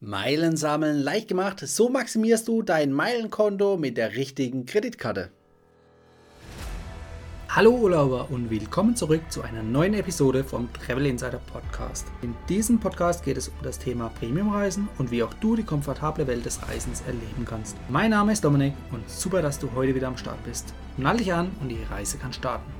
Meilen sammeln leicht gemacht, so maximierst du dein Meilenkonto mit der richtigen Kreditkarte. Hallo Urlauber und willkommen zurück zu einer neuen Episode vom Travel Insider Podcast. In diesem Podcast geht es um das Thema Premiumreisen und wie auch du die komfortable Welt des Reisens erleben kannst. Mein Name ist Dominik und super, dass du heute wieder am Start bist. Nall dich an und die Reise kann starten.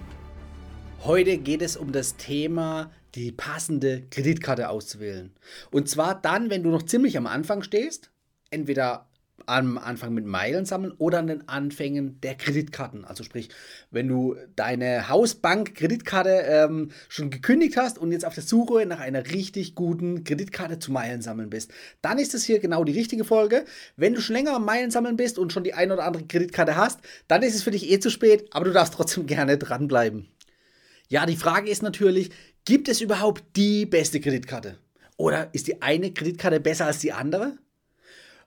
Heute geht es um das Thema die passende Kreditkarte auszuwählen. Und zwar dann, wenn du noch ziemlich am Anfang stehst, entweder am Anfang mit Meilen sammeln oder an den Anfängen der Kreditkarten. Also sprich, wenn du deine Hausbank-Kreditkarte ähm, schon gekündigt hast und jetzt auf der Suche nach einer richtig guten Kreditkarte zu Meilen sammeln bist, dann ist es hier genau die richtige Folge. Wenn du schon länger am Meilen sammeln bist und schon die ein oder andere Kreditkarte hast, dann ist es für dich eh zu spät, aber du darfst trotzdem gerne dranbleiben. Ja, die Frage ist natürlich, Gibt es überhaupt die beste Kreditkarte? Oder ist die eine Kreditkarte besser als die andere?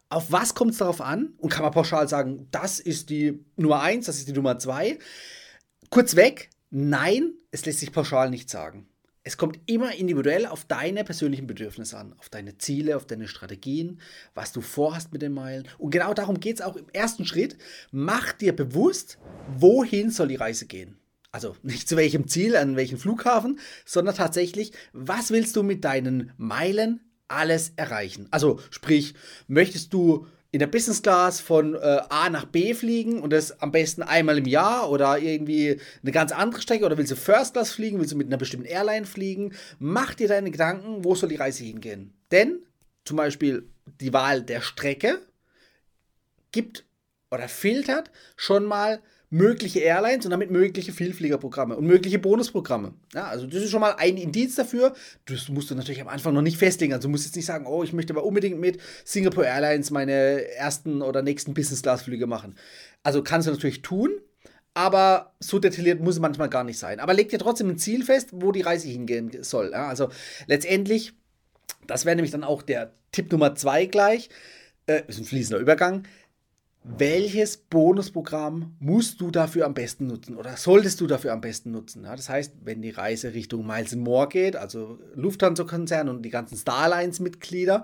Auf was kommt es darauf an? Und kann man pauschal sagen, das ist die Nummer 1, das ist die Nummer 2? Kurz weg, nein, es lässt sich pauschal nicht sagen. Es kommt immer individuell auf deine persönlichen Bedürfnisse an, auf deine Ziele, auf deine Strategien, was du vorhast mit den Meilen. Und genau darum geht es auch im ersten Schritt. Mach dir bewusst, wohin soll die Reise gehen. Also nicht zu welchem Ziel, an welchem Flughafen, sondern tatsächlich, was willst du mit deinen Meilen alles erreichen? Also sprich, möchtest du in der Business Class von äh, A nach B fliegen und das am besten einmal im Jahr oder irgendwie eine ganz andere Strecke oder willst du First Class fliegen, willst du mit einer bestimmten Airline fliegen? Mach dir deine Gedanken, wo soll die Reise hingehen? Denn zum Beispiel die Wahl der Strecke gibt oder filtert schon mal mögliche Airlines und damit mögliche Vielfliegerprogramme und mögliche Bonusprogramme. Ja, also das ist schon mal ein Indiz dafür. Das musst du natürlich am Anfang noch nicht festlegen. Also du musst jetzt nicht sagen, oh, ich möchte aber unbedingt mit Singapore Airlines meine ersten oder nächsten Business-Class-Flüge machen. Also kannst du natürlich tun, aber so detailliert muss es manchmal gar nicht sein. Aber leg dir trotzdem ein Ziel fest, wo die Reise hingehen soll. Ja, also letztendlich, das wäre nämlich dann auch der Tipp Nummer zwei gleich, äh, ist ein fließender Übergang welches Bonusprogramm musst du dafür am besten nutzen oder solltest du dafür am besten nutzen? Ja, das heißt, wenn die Reise Richtung Miles More geht, also Lufthansa-Konzern und die ganzen Starlines-Mitglieder,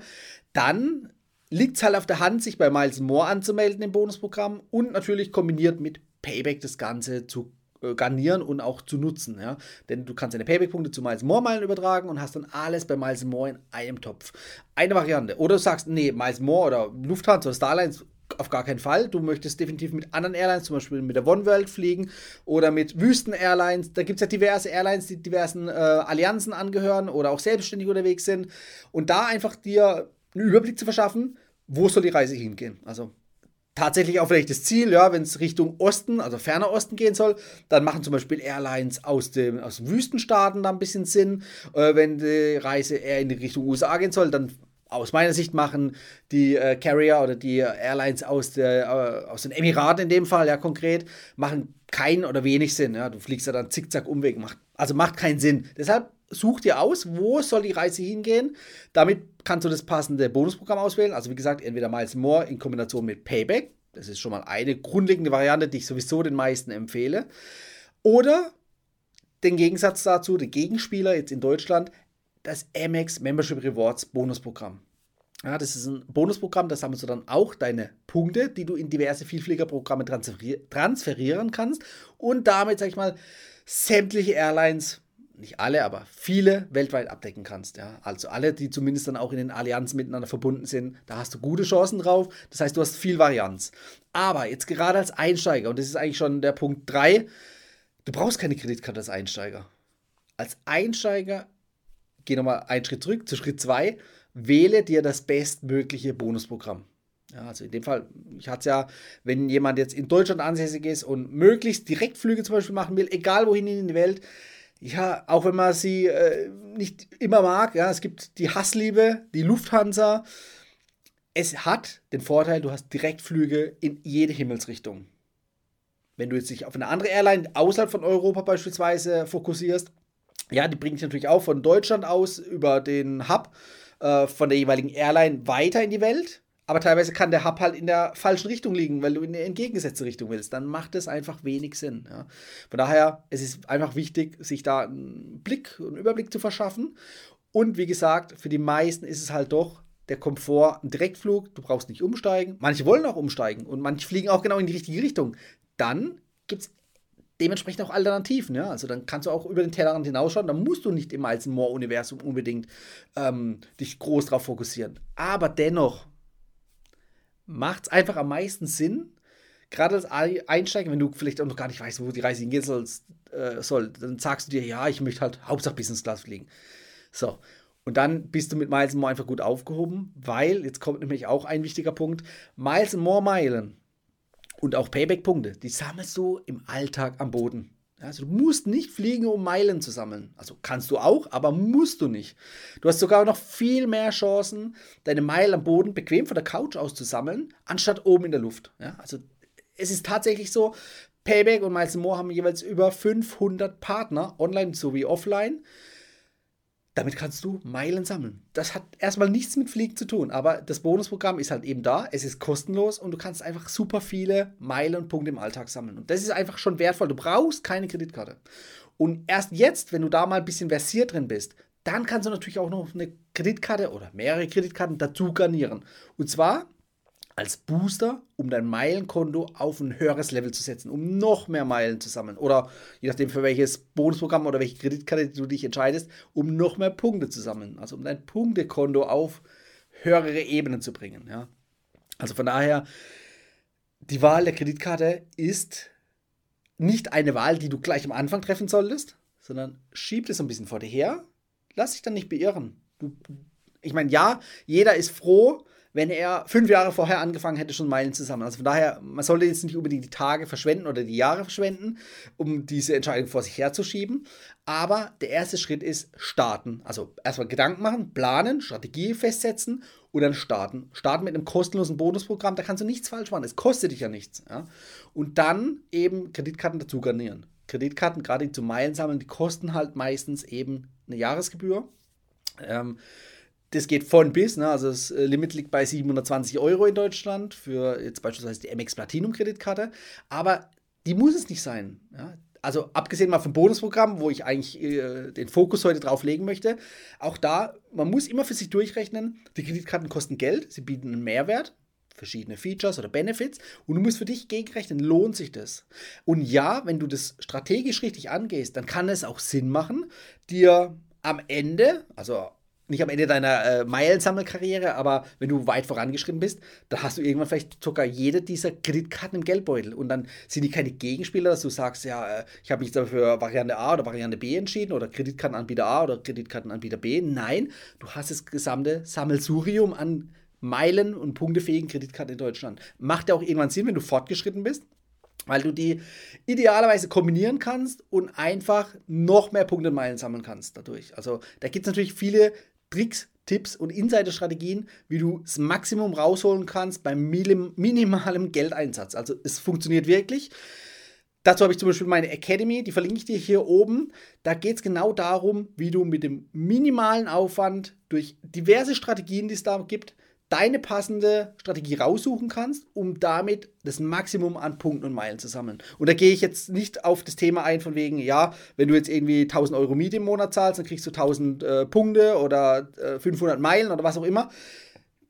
dann liegt es halt auf der Hand, sich bei Miles More anzumelden im Bonusprogramm und natürlich kombiniert mit Payback das Ganze zu äh, garnieren und auch zu nutzen. Ja? Denn du kannst deine Payback-Punkte zu Miles More Meilen übertragen und hast dann alles bei Miles More in einem Topf. Eine Variante. Oder du sagst, nee, Miles More oder Lufthansa oder Starlines auf gar keinen Fall. Du möchtest definitiv mit anderen Airlines, zum Beispiel mit der One World fliegen oder mit Wüsten Airlines. Da gibt es ja diverse Airlines, die diversen äh, Allianzen angehören oder auch selbstständig unterwegs sind. Und da einfach dir einen Überblick zu verschaffen, wo soll die Reise hingehen. Also tatsächlich auch vielleicht das Ziel, ja, wenn es Richtung Osten, also ferner Osten gehen soll, dann machen zum Beispiel Airlines aus, dem, aus Wüstenstaaten da ein bisschen Sinn. Äh, wenn die Reise eher in Richtung USA gehen soll, dann aus meiner Sicht machen die äh, Carrier oder die Airlines aus, der, äh, aus den Emiraten in dem Fall, ja konkret, machen keinen oder wenig Sinn. Ja. Du fliegst ja dann zickzack Umweg, macht, also macht keinen Sinn. Deshalb such dir aus, wo soll die Reise hingehen. Damit kannst du das passende Bonusprogramm auswählen. Also wie gesagt, entweder Miles More in Kombination mit Payback. Das ist schon mal eine grundlegende Variante, die ich sowieso den meisten empfehle. Oder den Gegensatz dazu, den Gegenspieler jetzt in Deutschland, das Amex Membership Rewards Bonusprogramm. Ja, das ist ein Bonusprogramm, da sammelst du dann auch deine Punkte, die du in diverse Vielfliegerprogramme transferieren kannst und damit, sag ich mal, sämtliche Airlines, nicht alle, aber viele weltweit abdecken kannst. Ja? Also alle, die zumindest dann auch in den Allianzen miteinander verbunden sind, da hast du gute Chancen drauf. Das heißt, du hast viel Varianz. Aber jetzt gerade als Einsteiger, und das ist eigentlich schon der Punkt 3, du brauchst keine Kreditkarte als Einsteiger. Als Einsteiger geh nochmal einen Schritt zurück zu Schritt 2, wähle dir das bestmögliche Bonusprogramm. Ja, also in dem Fall, ich hatte es ja, wenn jemand jetzt in Deutschland ansässig ist und möglichst Direktflüge zum Beispiel machen will, egal wohin in die Welt, ja, auch wenn man sie äh, nicht immer mag, ja, es gibt die Hassliebe, die Lufthansa. Es hat den Vorteil, du hast Direktflüge in jede Himmelsrichtung. Wenn du jetzt dich auf eine andere Airline außerhalb von Europa beispielsweise fokussierst, ja, die bringt dich natürlich auch von Deutschland aus über den Hub äh, von der jeweiligen Airline weiter in die Welt. Aber teilweise kann der Hub halt in der falschen Richtung liegen, weil du in die entgegengesetzte Richtung willst. Dann macht es einfach wenig Sinn. Ja. Von daher, es ist einfach wichtig, sich da einen Blick, einen Überblick zu verschaffen. Und wie gesagt, für die meisten ist es halt doch der Komfort ein Direktflug, du brauchst nicht umsteigen. Manche wollen auch umsteigen und manche fliegen auch genau in die richtige Richtung. Dann gibt es dementsprechend auch Alternativen. Ja? Also dann kannst du auch über den Tellerrand hinausschauen. Dann musst du nicht im Miles More Universum unbedingt ähm, dich groß darauf fokussieren. Aber dennoch macht es einfach am meisten Sinn, gerade als Einsteiger, wenn du vielleicht auch noch gar nicht weißt, wo die Reise hingehen soll, äh, soll dann sagst du dir, ja, ich möchte halt Hauptsache Business Class fliegen. So. Und dann bist du mit Miles More einfach gut aufgehoben, weil, jetzt kommt nämlich auch ein wichtiger Punkt, Miles More Meilen und auch Payback-Punkte, die sammelst du im Alltag am Boden. Also du musst nicht fliegen, um Meilen zu sammeln. Also kannst du auch, aber musst du nicht. Du hast sogar noch viel mehr Chancen, deine Meilen am Boden bequem von der Couch aus zu sammeln, anstatt oben in der Luft. Ja, also es ist tatsächlich so, Payback und Miles More haben jeweils über 500 Partner, online sowie offline. Damit kannst du Meilen sammeln. Das hat erstmal nichts mit Fliegen zu tun, aber das Bonusprogramm ist halt eben da. Es ist kostenlos und du kannst einfach super viele Meilen und Punkte im Alltag sammeln. Und das ist einfach schon wertvoll. Du brauchst keine Kreditkarte. Und erst jetzt, wenn du da mal ein bisschen versiert drin bist, dann kannst du natürlich auch noch eine Kreditkarte oder mehrere Kreditkarten dazu garnieren. Und zwar als Booster, um dein Meilenkonto auf ein höheres Level zu setzen, um noch mehr Meilen zu sammeln. Oder je nachdem, für welches Bonusprogramm oder welche Kreditkarte du dich entscheidest, um noch mehr Punkte zu sammeln. Also um dein Punktekonto auf höhere Ebenen zu bringen. Ja? Also von daher, die Wahl der Kreditkarte ist nicht eine Wahl, die du gleich am Anfang treffen solltest, sondern schieb es ein bisschen vor dir her. Lass dich dann nicht beirren. Du, ich meine, ja, jeder ist froh, wenn er fünf Jahre vorher angefangen hätte, schon Meilen zu sammeln. Also von daher, man sollte jetzt nicht unbedingt die Tage verschwenden oder die Jahre verschwenden, um diese Entscheidung vor sich herzuschieben. Aber der erste Schritt ist starten. Also erstmal Gedanken machen, planen, Strategie festsetzen und dann starten. Starten mit einem kostenlosen Bonusprogramm, da kannst du nichts falsch machen. Es kostet dich ja nichts. Ja? Und dann eben Kreditkarten dazu garnieren. Kreditkarten, gerade die zum Meilen sammeln, die kosten halt meistens eben eine Jahresgebühr. Ähm, das geht von bis, ne? also das äh, Limit liegt bei 720 Euro in Deutschland für jetzt beispielsweise die MX Platinum Kreditkarte, aber die muss es nicht sein. Ja? Also abgesehen mal vom Bonusprogramm, wo ich eigentlich äh, den Fokus heute drauf legen möchte, auch da, man muss immer für sich durchrechnen, die Kreditkarten kosten Geld, sie bieten einen Mehrwert, verschiedene Features oder Benefits und du musst für dich gegenrechnen, lohnt sich das? Und ja, wenn du das strategisch richtig angehst, dann kann es auch Sinn machen, dir am Ende, also nicht am Ende deiner äh, Meilensammelkarriere, aber wenn du weit vorangeschritten bist, dann hast du irgendwann vielleicht sogar jede dieser Kreditkarten im Geldbeutel. Und dann sind die keine Gegenspieler, dass du sagst, ja, äh, ich habe mich für Variante A oder Variante B entschieden oder Kreditkartenanbieter A oder Kreditkartenanbieter B. Nein, du hast das gesamte Sammelsurium an Meilen- und punktefähigen Kreditkarten in Deutschland. Macht ja auch irgendwann Sinn, wenn du fortgeschritten bist weil du die idealerweise kombinieren kannst und einfach noch mehr Punkte und Meilen sammeln kannst dadurch. Also da gibt es natürlich viele Tricks, Tipps und Insider-Strategien, wie du das Maximum rausholen kannst beim minimalem Geldeinsatz. Also es funktioniert wirklich. Dazu habe ich zum Beispiel meine Academy, die verlinke ich dir hier oben. Da geht es genau darum, wie du mit dem minimalen Aufwand durch diverse Strategien, die es da gibt, deine passende Strategie raussuchen kannst, um damit das Maximum an Punkten und Meilen zu sammeln. Und da gehe ich jetzt nicht auf das Thema ein von wegen, ja, wenn du jetzt irgendwie 1000 Euro Miete im Monat zahlst, dann kriegst du 1000 äh, Punkte oder äh, 500 Meilen oder was auch immer.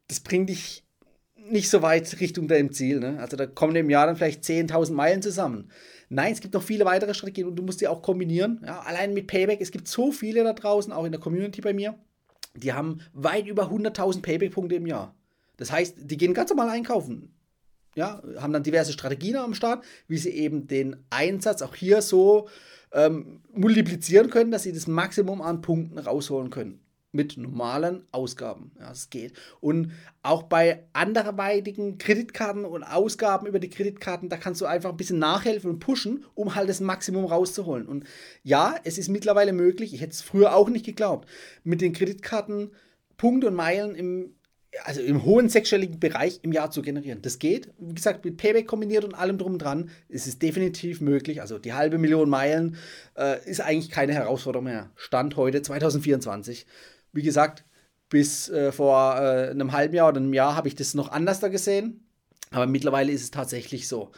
Das bringt dich nicht so weit Richtung deinem Ziel. Ne? Also da kommen im Jahr dann vielleicht 10.000 Meilen zusammen. Nein, es gibt noch viele weitere Strategien und du musst die auch kombinieren. Ja, allein mit Payback, es gibt so viele da draußen, auch in der Community bei mir die haben weit über 100.000 Payback-Punkte im Jahr. Das heißt, die gehen ganz normal einkaufen. Ja, haben dann diverse Strategien am Start, wie sie eben den Einsatz auch hier so ähm, multiplizieren können, dass sie das Maximum an Punkten rausholen können mit normalen Ausgaben. Ja, es geht. Und auch bei anderweitigen Kreditkarten und Ausgaben über die Kreditkarten, da kannst du einfach ein bisschen nachhelfen und pushen, um halt das Maximum rauszuholen. Und ja, es ist mittlerweile möglich, ich hätte es früher auch nicht geglaubt, mit den Kreditkarten Punkte und Meilen im also im hohen sechsstelligen Bereich im Jahr zu generieren. Das geht, wie gesagt, mit Payback kombiniert und allem drum und dran, ist es definitiv möglich. Also die halbe Million Meilen äh, ist eigentlich keine Herausforderung mehr. Stand heute 2024 wie gesagt, bis äh, vor äh, einem halben Jahr oder einem Jahr habe ich das noch anders da gesehen. Aber mittlerweile ist es tatsächlich so.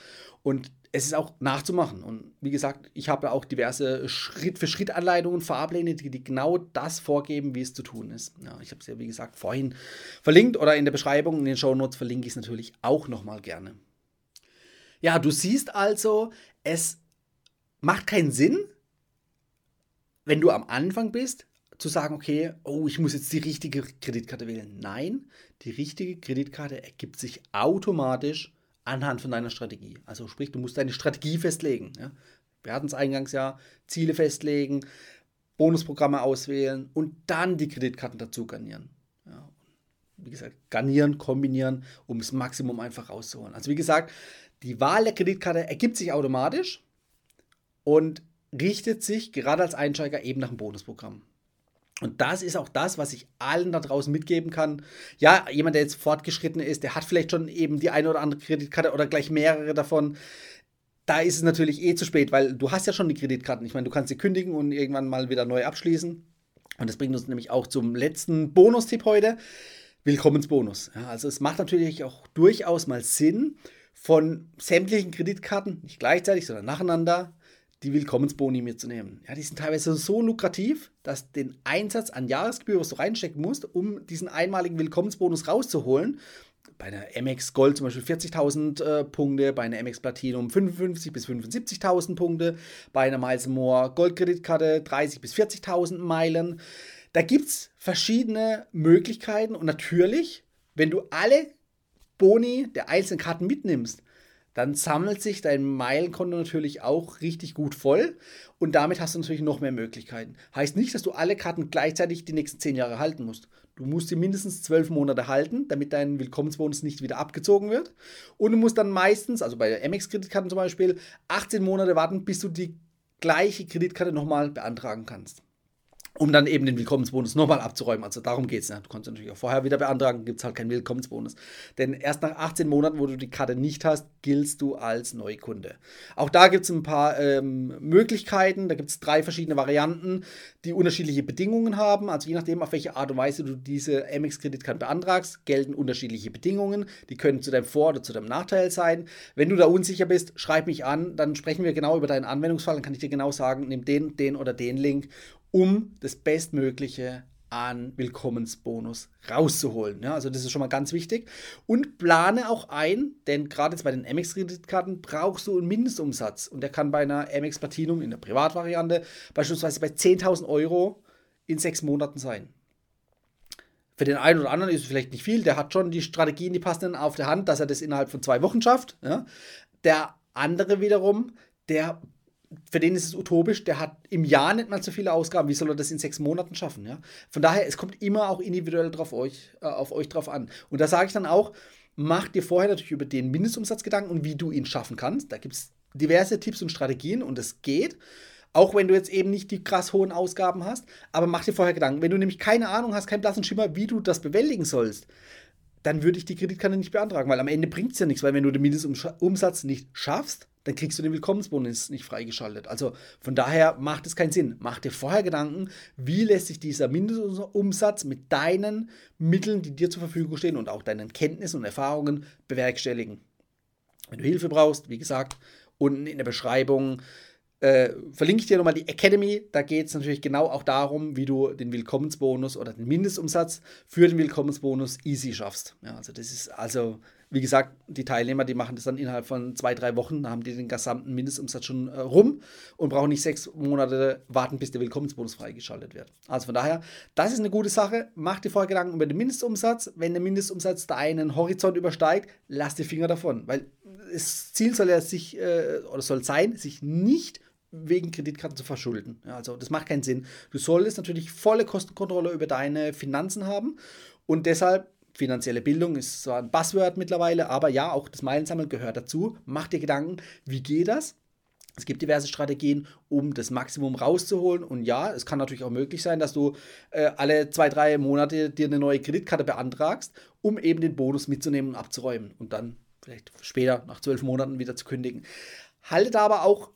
Und es ist auch nachzumachen. Und wie gesagt, ich habe auch diverse Schritt-für-Schritt-Anleitungen, Fahrpläne, die, die, genau das vorgeben, wie es zu tun ist. Ja, ich habe es ja, wie gesagt, vorhin verlinkt oder in der Beschreibung, in den Show Notes verlinke ich es natürlich auch nochmal gerne. Ja, du siehst also, es macht keinen Sinn, wenn du am Anfang bist, zu sagen, okay, oh, ich muss jetzt die richtige Kreditkarte wählen. Nein, die richtige Kreditkarte ergibt sich automatisch anhand von deiner Strategie. Also sprich, du musst deine Strategie festlegen. Ja? Wir hatten es eingangs ja, Ziele festlegen, Bonusprogramme auswählen und dann die Kreditkarten dazu garnieren. Ja? Wie gesagt, garnieren, kombinieren, um das Maximum einfach rauszuholen. Also wie gesagt, die Wahl der Kreditkarte ergibt sich automatisch und richtet sich gerade als Einsteiger eben nach dem Bonusprogramm. Und das ist auch das, was ich allen da draußen mitgeben kann. Ja, jemand, der jetzt fortgeschritten ist, der hat vielleicht schon eben die eine oder andere Kreditkarte oder gleich mehrere davon. Da ist es natürlich eh zu spät, weil du hast ja schon die Kreditkarten. Ich meine, du kannst sie kündigen und irgendwann mal wieder neu abschließen. Und das bringt uns nämlich auch zum letzten Bonustipp heute. Willkommensbonus. Ja, also es macht natürlich auch durchaus mal Sinn, von sämtlichen Kreditkarten, nicht gleichzeitig, sondern nacheinander, die Willkommensboni mitzunehmen. Ja, die sind teilweise so lukrativ, dass den Einsatz an Jahresgebühr, was du reinstecken musst, um diesen einmaligen Willkommensbonus rauszuholen, bei einer MX Gold zum Beispiel 40.000 äh, Punkte, bei einer MX Platinum 55.000 bis 75.000 Punkte, bei einer Miles More Goldkreditkarte 30.000 bis 40.000 Meilen. Da gibt es verschiedene Möglichkeiten und natürlich, wenn du alle Boni der einzelnen Karten mitnimmst, dann sammelt sich dein Meilenkonto natürlich auch richtig gut voll und damit hast du natürlich noch mehr Möglichkeiten. Heißt nicht, dass du alle Karten gleichzeitig die nächsten zehn Jahre halten musst. Du musst sie mindestens zwölf Monate halten, damit dein Willkommensbonus nicht wieder abgezogen wird. Und du musst dann meistens, also bei der MX-Kreditkarten zum Beispiel, 18 Monate warten, bis du die gleiche Kreditkarte nochmal beantragen kannst um dann eben den Willkommensbonus nochmal abzuräumen. Also darum geht es. Ne? Du kannst natürlich auch vorher wieder beantragen, gibt es halt keinen Willkommensbonus. Denn erst nach 18 Monaten, wo du die Karte nicht hast, giltst du als Neukunde. Auch da gibt es ein paar ähm, Möglichkeiten. Da gibt es drei verschiedene Varianten, die unterschiedliche Bedingungen haben. Also je nachdem, auf welche Art und Weise du diese MX-Kreditkarte beantragst, gelten unterschiedliche Bedingungen. Die können zu deinem Vor- oder zu deinem Nachteil sein. Wenn du da unsicher bist, schreib mich an, dann sprechen wir genau über deinen Anwendungsfall. Dann kann ich dir genau sagen, nimm den, den oder den Link um das Bestmögliche an Willkommensbonus rauszuholen. Ja, also das ist schon mal ganz wichtig. Und plane auch ein, denn gerade jetzt bei den Amex-Kreditkarten brauchst du einen Mindestumsatz. Und der kann bei einer Amex Platinum in der Privatvariante beispielsweise bei 10.000 Euro in sechs Monaten sein. Für den einen oder anderen ist es vielleicht nicht viel, der hat schon die Strategien, die passenden auf der Hand, dass er das innerhalb von zwei Wochen schafft. Ja. Der andere wiederum, der für den ist es utopisch, der hat im Jahr nicht mal so viele Ausgaben, wie soll er das in sechs Monaten schaffen? Ja? Von daher, es kommt immer auch individuell drauf euch, äh, auf euch drauf an. Und da sage ich dann auch, mach dir vorher natürlich über den Mindestumsatz Gedanken und wie du ihn schaffen kannst. Da gibt es diverse Tipps und Strategien und es geht. Auch wenn du jetzt eben nicht die krass hohen Ausgaben hast, aber mach dir vorher Gedanken. Wenn du nämlich keine Ahnung hast, keinen blassen Schimmer, wie du das bewältigen sollst, dann würde ich die Kreditkarte nicht beantragen, weil am Ende bringt es ja nichts, weil wenn du den Mindestumsatz nicht schaffst, dann kriegst du den Willkommensbonus nicht freigeschaltet. Also von daher macht es keinen Sinn. Mach dir vorher Gedanken, wie lässt sich dieser Mindestumsatz mit deinen Mitteln, die dir zur Verfügung stehen und auch deinen Kenntnissen und Erfahrungen bewerkstelligen. Wenn du Hilfe brauchst, wie gesagt, unten in der Beschreibung äh, verlinke ich dir nochmal die Academy. Da geht es natürlich genau auch darum, wie du den Willkommensbonus oder den Mindestumsatz für den Willkommensbonus easy schaffst. Ja, also das ist also, wie gesagt, die Teilnehmer, die machen das dann innerhalb von zwei, drei Wochen, da haben die den gesamten Mindestumsatz schon äh, rum und brauchen nicht sechs Monate warten, bis der Willkommensbonus freigeschaltet wird. Also von daher, das ist eine gute Sache. Mach dir vorher Gedanken über den Mindestumsatz. Wenn der Mindestumsatz deinen Horizont übersteigt, lass die Finger davon, weil das Ziel soll ja sich äh, oder soll sein, sich nicht wegen Kreditkarten zu verschulden. Also das macht keinen Sinn. Du solltest natürlich volle Kostenkontrolle über deine Finanzen haben und deshalb finanzielle Bildung ist zwar ein Buzzword mittlerweile, aber ja, auch das Meilensammeln gehört dazu. Mach dir Gedanken, wie geht das? Es gibt diverse Strategien, um das Maximum rauszuholen. Und ja, es kann natürlich auch möglich sein, dass du äh, alle zwei, drei Monate dir eine neue Kreditkarte beantragst, um eben den Bonus mitzunehmen und abzuräumen und dann vielleicht später, nach zwölf Monaten, wieder zu kündigen. Halte da aber auch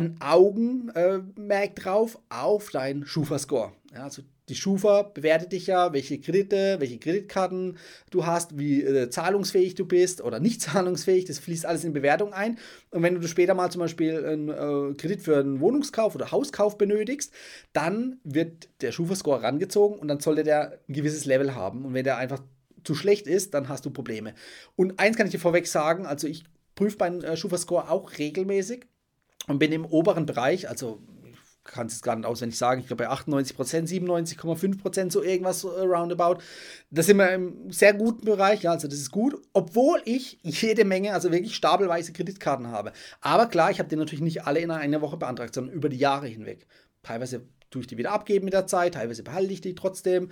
ein Augenmerk drauf auf deinen Schufa-Score. Ja, also die Schufa bewertet dich ja, welche Kredite, welche Kreditkarten du hast, wie äh, zahlungsfähig du bist oder nicht zahlungsfähig. Das fließt alles in Bewertung ein. Und wenn du später mal zum Beispiel einen äh, Kredit für einen Wohnungskauf oder Hauskauf benötigst, dann wird der Schufa-Score rangezogen und dann sollte der ein gewisses Level haben. Und wenn der einfach zu schlecht ist, dann hast du Probleme. Und eins kann ich dir vorweg sagen, also ich prüfe meinen äh, Schufa-Score auch regelmäßig und bin im oberen Bereich, also kann es gar nicht auswendig sagen, ich glaube bei 98 Prozent, 97,5 Prozent, so irgendwas so roundabout. Da sind wir im sehr guten Bereich, ja, also das ist gut, obwohl ich jede Menge, also wirklich stapelweise Kreditkarten habe. Aber klar, ich habe die natürlich nicht alle in einer Woche beantragt, sondern über die Jahre hinweg. Teilweise tue ich die wieder abgeben mit der Zeit, teilweise behalte ich die trotzdem.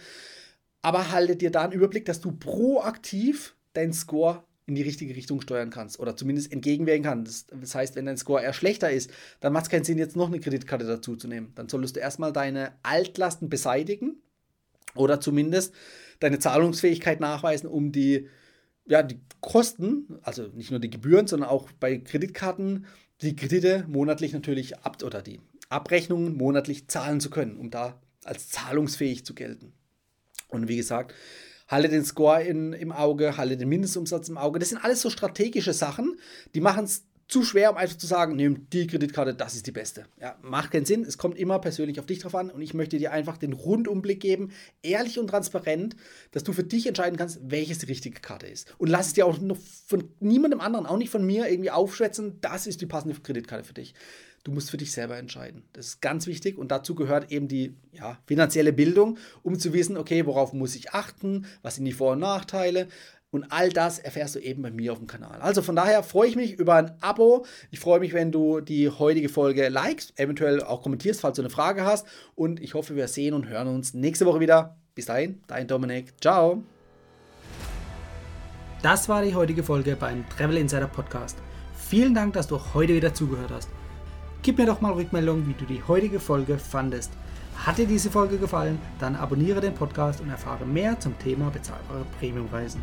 Aber halte dir da einen Überblick, dass du proaktiv deinen Score in die richtige Richtung steuern kannst oder zumindest entgegenwirken kannst. Das heißt, wenn dein Score eher schlechter ist, dann macht es keinen Sinn, jetzt noch eine Kreditkarte dazu zu nehmen. Dann solltest du erstmal deine Altlasten beseitigen oder zumindest deine Zahlungsfähigkeit nachweisen, um die, ja, die Kosten, also nicht nur die Gebühren, sondern auch bei Kreditkarten die Kredite monatlich natürlich ab oder die Abrechnungen monatlich zahlen zu können, um da als zahlungsfähig zu gelten. Und wie gesagt, halte den Score in, im Auge, halte den Mindestumsatz im Auge. Das sind alles so strategische Sachen, die machen es zu schwer, um einfach zu sagen, nimm die Kreditkarte, das ist die beste. Ja, macht keinen Sinn. Es kommt immer persönlich auf dich drauf an und ich möchte dir einfach den Rundumblick geben, ehrlich und transparent, dass du für dich entscheiden kannst, welches die richtige Karte ist. Und lass es dir auch noch von niemandem anderen, auch nicht von mir, irgendwie aufschwätzen, das ist die passende Kreditkarte für dich. Du musst für dich selber entscheiden. Das ist ganz wichtig und dazu gehört eben die ja, finanzielle Bildung, um zu wissen, okay, worauf muss ich achten, was sind die Vor- und Nachteile. Und all das erfährst du eben bei mir auf dem Kanal. Also von daher freue ich mich über ein Abo. Ich freue mich, wenn du die heutige Folge likest, eventuell auch kommentierst, falls du eine Frage hast. Und ich hoffe, wir sehen und hören uns nächste Woche wieder. Bis dahin, dein Dominik. Ciao. Das war die heutige Folge beim Travel Insider Podcast. Vielen Dank, dass du heute wieder zugehört hast. Gib mir doch mal Rückmeldung, wie du die heutige Folge fandest. Hat dir diese Folge gefallen, dann abonniere den Podcast und erfahre mehr zum Thema bezahlbare Premiumreisen.